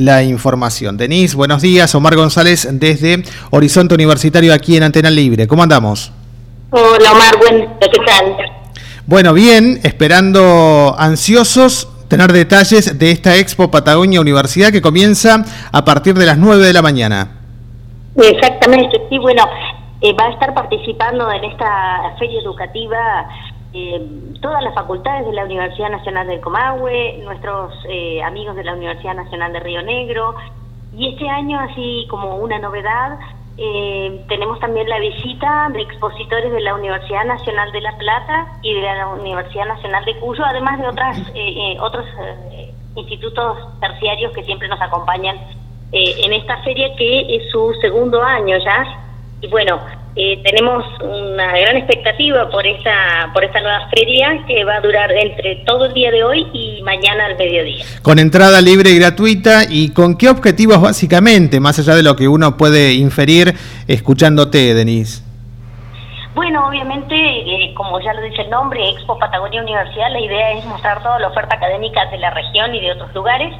la información. Denise, buenos días. Omar González desde Horizonte Universitario aquí en Antena Libre. ¿Cómo andamos? Hola Omar, buen, ¿qué tal? Bueno, bien, esperando ansiosos tener detalles de esta Expo Patagonia Universidad que comienza a partir de las 9 de la mañana. Exactamente, sí, bueno, eh, va a estar participando en esta feria educativa eh, todas las facultades de la Universidad Nacional del Comahue, nuestros eh, amigos de la Universidad Nacional de Río Negro, y este año, así como una novedad, eh, tenemos también la visita de expositores de la Universidad Nacional de La Plata y de la Universidad Nacional de Cuyo, además de otras otros institutos terciarios que siempre nos acompañan en esta feria que es su segundo año ya. Y bueno, eh, tenemos una gran expectativa por esta, por esta nueva feria que va a durar entre todo el día de hoy y mañana al mediodía. Con entrada libre y gratuita, ¿y con qué objetivos básicamente, más allá de lo que uno puede inferir escuchándote, Denise? Bueno, obviamente, eh, como ya lo dice el nombre, Expo Patagonia Universidad, la idea es mostrar toda la oferta académica de la región y de otros lugares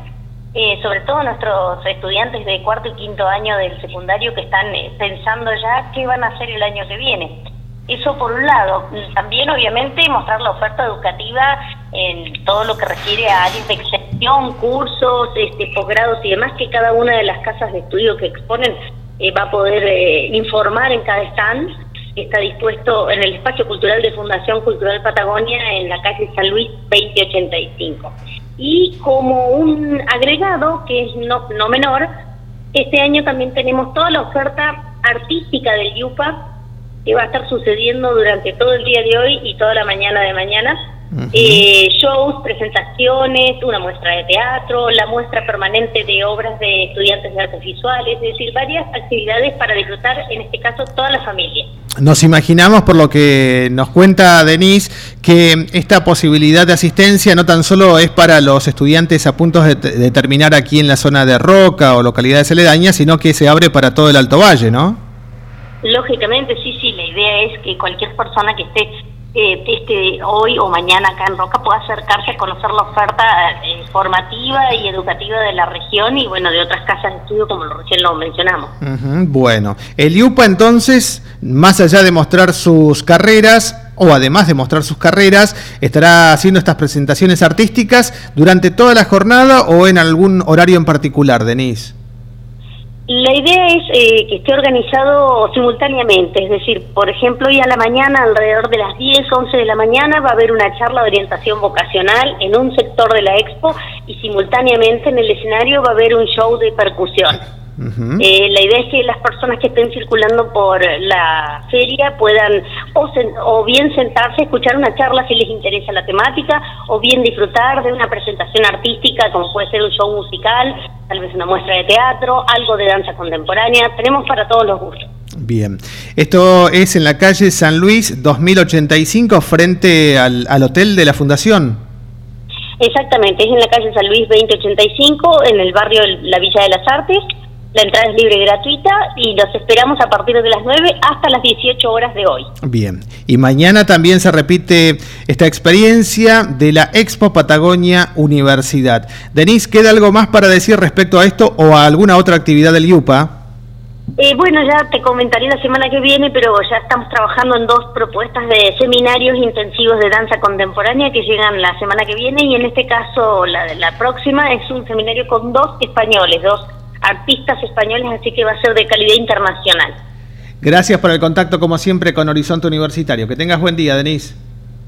eh, sobre todo nuestros estudiantes de cuarto y quinto año del secundario que están eh, pensando ya qué van a hacer el año que viene. Eso por un lado. También, obviamente, mostrar la oferta educativa en todo lo que refiere a áreas de extensión, cursos, este, posgrados y demás, que cada una de las casas de estudio que exponen eh, va a poder informar en cada stand. Está dispuesto en el espacio cultural de Fundación Cultural Patagonia en la calle San Luis 2085. Y como un agregado, que es no, no menor, este año también tenemos toda la oferta artística del YUPA, que va a estar sucediendo durante todo el día de hoy y toda la mañana de mañana eh, shows, presentaciones, una muestra de teatro, la muestra permanente de obras de estudiantes de artes visuales, es decir, varias actividades para disfrutar, en este caso, toda la familia. Nos imaginamos, por lo que nos cuenta Denise, que esta posibilidad de asistencia no tan solo es para los estudiantes a punto de, de terminar aquí en la zona de Roca o localidades aledañas, sino que se abre para todo el Alto Valle, ¿no? Lógicamente, sí, sí, la idea es que cualquier persona que esté eh, este hoy o mañana acá en Roca pueda acercarse a conocer la oferta eh, formativa y educativa de la región y bueno de otras casas de estudio como recién lo mencionamos. bueno, el IUPA entonces, más allá de mostrar sus carreras, o además de mostrar sus carreras, estará haciendo estas presentaciones artísticas durante toda la jornada o en algún horario en particular, Denise. La idea es eh, que esté organizado simultáneamente, es decir, por ejemplo, hoy a la mañana, alrededor de las 10, 11 de la mañana, va a haber una charla de orientación vocacional en un sector de la expo y simultáneamente en el escenario va a haber un show de percusión. Eh, la idea es que las personas que estén circulando por la feria puedan o, bien sentarse a escuchar una charla si les interesa la temática, o bien disfrutar de una presentación artística como puede ser un show musical, tal vez una muestra de teatro, algo de danza contemporánea. Tenemos para todos los gustos. Bien, esto es en la calle San Luis 2085 frente al, al hotel de la Fundación. Exactamente, es en la calle San Luis 2085, en el barrio La Villa de las Artes. La entrada es libre y gratuita y los esperamos a partir de las 9 hasta las 18 horas de hoy. Bien, y mañana también se repite esta experiencia de la Expo Patagonia Universidad. Denise, ¿queda algo más para decir respecto a esto o a alguna otra actividad del IUPA? Eh, bueno, ya te comentaré la semana que viene, pero ya estamos trabajando en dos propuestas de seminarios intensivos de danza contemporánea que llegan la semana que viene y en este caso la, la próxima es un seminario con dos españoles, dos artistas españoles, así que va a ser de calidad internacional. Gracias por el contacto, como siempre, con Horizonte Universitario. Que tengas buen día, Denise.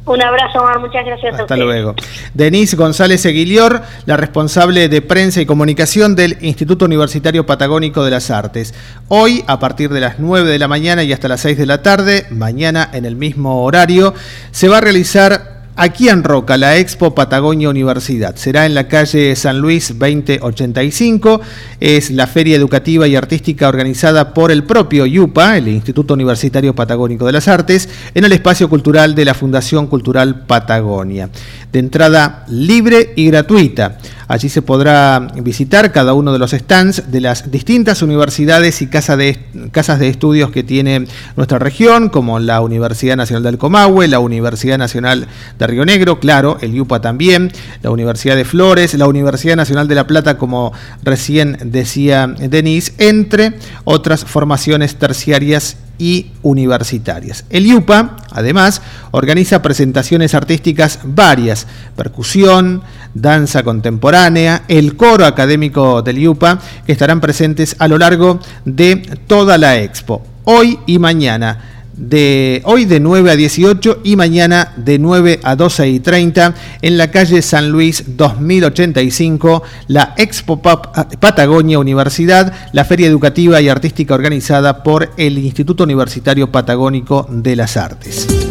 Un abrazo, Omar. Muchas gracias Hasta luego. Denise González Eguilior, la responsable de prensa y comunicación del Instituto Universitario Patagónico de las Artes. Hoy, a partir de las 9 de la mañana y hasta las 6 de la tarde, mañana en el mismo horario, se va a realizar aquí en Roca, la Expo Patagonia Universidad. Será en la calle San Luis 2085. Es la feria educativa y artística organizada por el propio IUPA, el Instituto Universitario Patagónico de las Artes, en el espacio cultural de la Fundación Cultural Patagonia. De entrada libre y gratuita. Allí se podrá visitar cada uno de los stands de las distintas universidades y casas de, casas de estudios que tiene nuestra región, como la Universidad Nacional del Comahue, la Universidad Nacional de Río Negro, claro, el IUPA también, la Universidad de Flores, la Universidad Nacional de La Plata, como recién decía Denise, entre otras formaciones terciarias y universitarias. El IUPA, además, organiza presentaciones artísticas varias, percusión, danza contemporánea, el coro académico del IUPA, que estarán presentes a lo largo de toda la expo, hoy y mañana de hoy de 9 a 18 y mañana de 9 a 12 y 30 en la calle San Luis 2085, la Expo Patagonia Universidad, la feria educativa y artística organizada por el Instituto Universitario Patagónico de las Artes.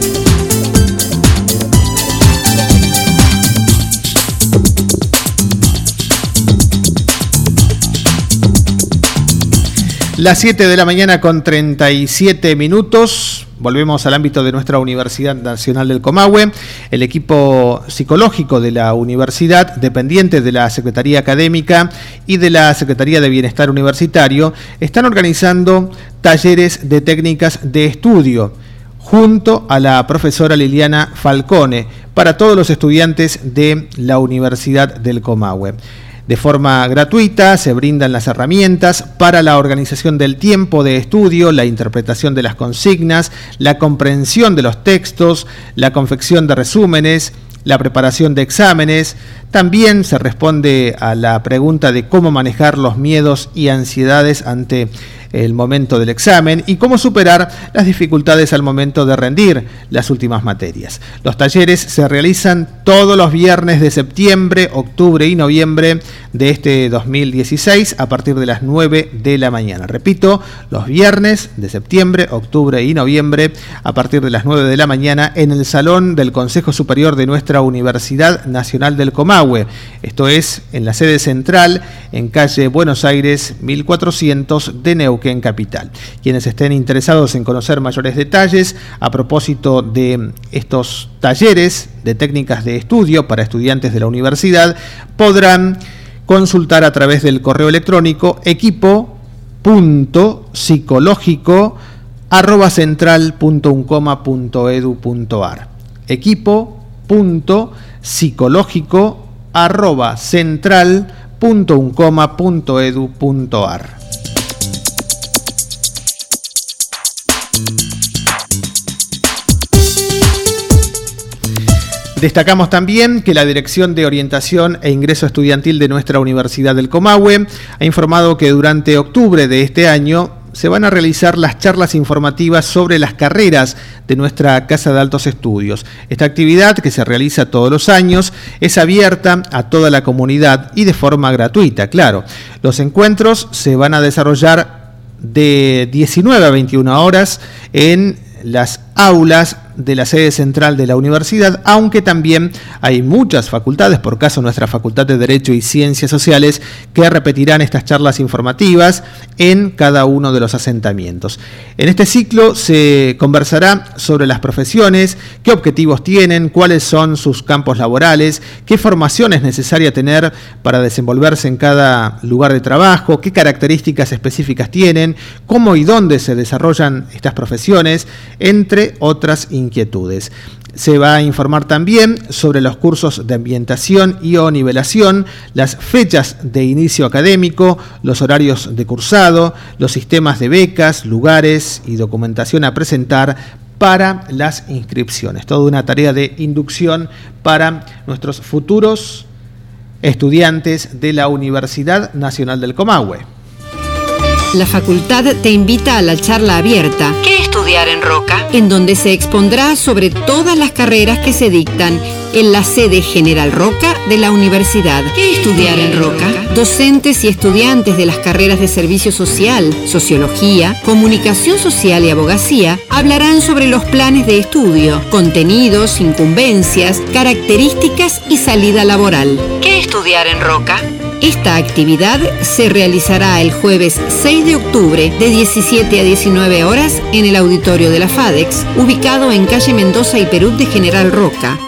Las 7 de la mañana con 37 minutos. Volvemos al ámbito de nuestra Universidad Nacional del Comahue. El equipo psicológico de la universidad, dependiente de la Secretaría Académica y de la Secretaría de Bienestar Universitario, están organizando talleres de técnicas de estudio junto a la profesora Liliana Falcone para todos los estudiantes de la Universidad del Comahue. De forma gratuita se brindan las herramientas para la organización del tiempo de estudio, la interpretación de las consignas, la comprensión de los textos, la confección de resúmenes, la preparación de exámenes. También se responde a la pregunta de cómo manejar los miedos y ansiedades ante el momento del examen y cómo superar las dificultades al momento de rendir las últimas materias. Los talleres se realizan todos los viernes de septiembre, octubre y noviembre de este 2016 a partir de las 9 de la mañana. Repito, los viernes de septiembre, octubre y noviembre a partir de las 9 de la mañana en el Salón del Consejo Superior de nuestra Universidad Nacional del Comahue. Esto es en la sede central en calle Buenos Aires 1400 de Neuquén Capital. Quienes estén interesados en conocer mayores detalles a propósito de estos talleres de técnicas de estudio para estudiantes de la universidad podrán consultar a través del correo electrónico equipo.psicológico arroba central.uncoma.edu.ar equipo.psicológico arroba central.uncoma.edu.ar Destacamos también que la Dirección de Orientación e Ingreso Estudiantil de nuestra Universidad del Comahue ha informado que durante octubre de este año se van a realizar las charlas informativas sobre las carreras de nuestra Casa de Altos Estudios. Esta actividad, que se realiza todos los años, es abierta a toda la comunidad y de forma gratuita, claro. Los encuentros se van a desarrollar de 19 a 21 horas en las aulas de la sede central de la universidad, aunque también hay muchas facultades, por caso nuestra Facultad de Derecho y Ciencias Sociales, que repetirán estas charlas informativas en cada uno de los asentamientos. En este ciclo se conversará sobre las profesiones, qué objetivos tienen, cuáles son sus campos laborales, qué formación es necesaria tener para desenvolverse en cada lugar de trabajo, qué características específicas tienen, cómo y dónde se desarrollan estas profesiones, entre otras inquietudes. Se va a informar también sobre los cursos de ambientación y o nivelación, las fechas de inicio académico, los horarios de cursado, los sistemas de becas, lugares y documentación a presentar para las inscripciones. Toda una tarea de inducción para nuestros futuros estudiantes de la Universidad Nacional del Comahue. La facultad te invita a la charla abierta ¿Qué estudiar en Roca? en donde se expondrá sobre todas las carreras que se dictan en la sede General Roca de la universidad. ¿Qué estudiar en Roca? Docentes y estudiantes de las carreras de Servicio Social, Sociología, Comunicación Social y Abogacía hablarán sobre los planes de estudio, contenidos, incumbencias, características y salida laboral. ¿Qué estudiar en Roca? Esta actividad se realizará el jueves 6 de octubre de 17 a 19 horas en el auditorio de la FADEX, ubicado en calle Mendoza y Perú de General Roca.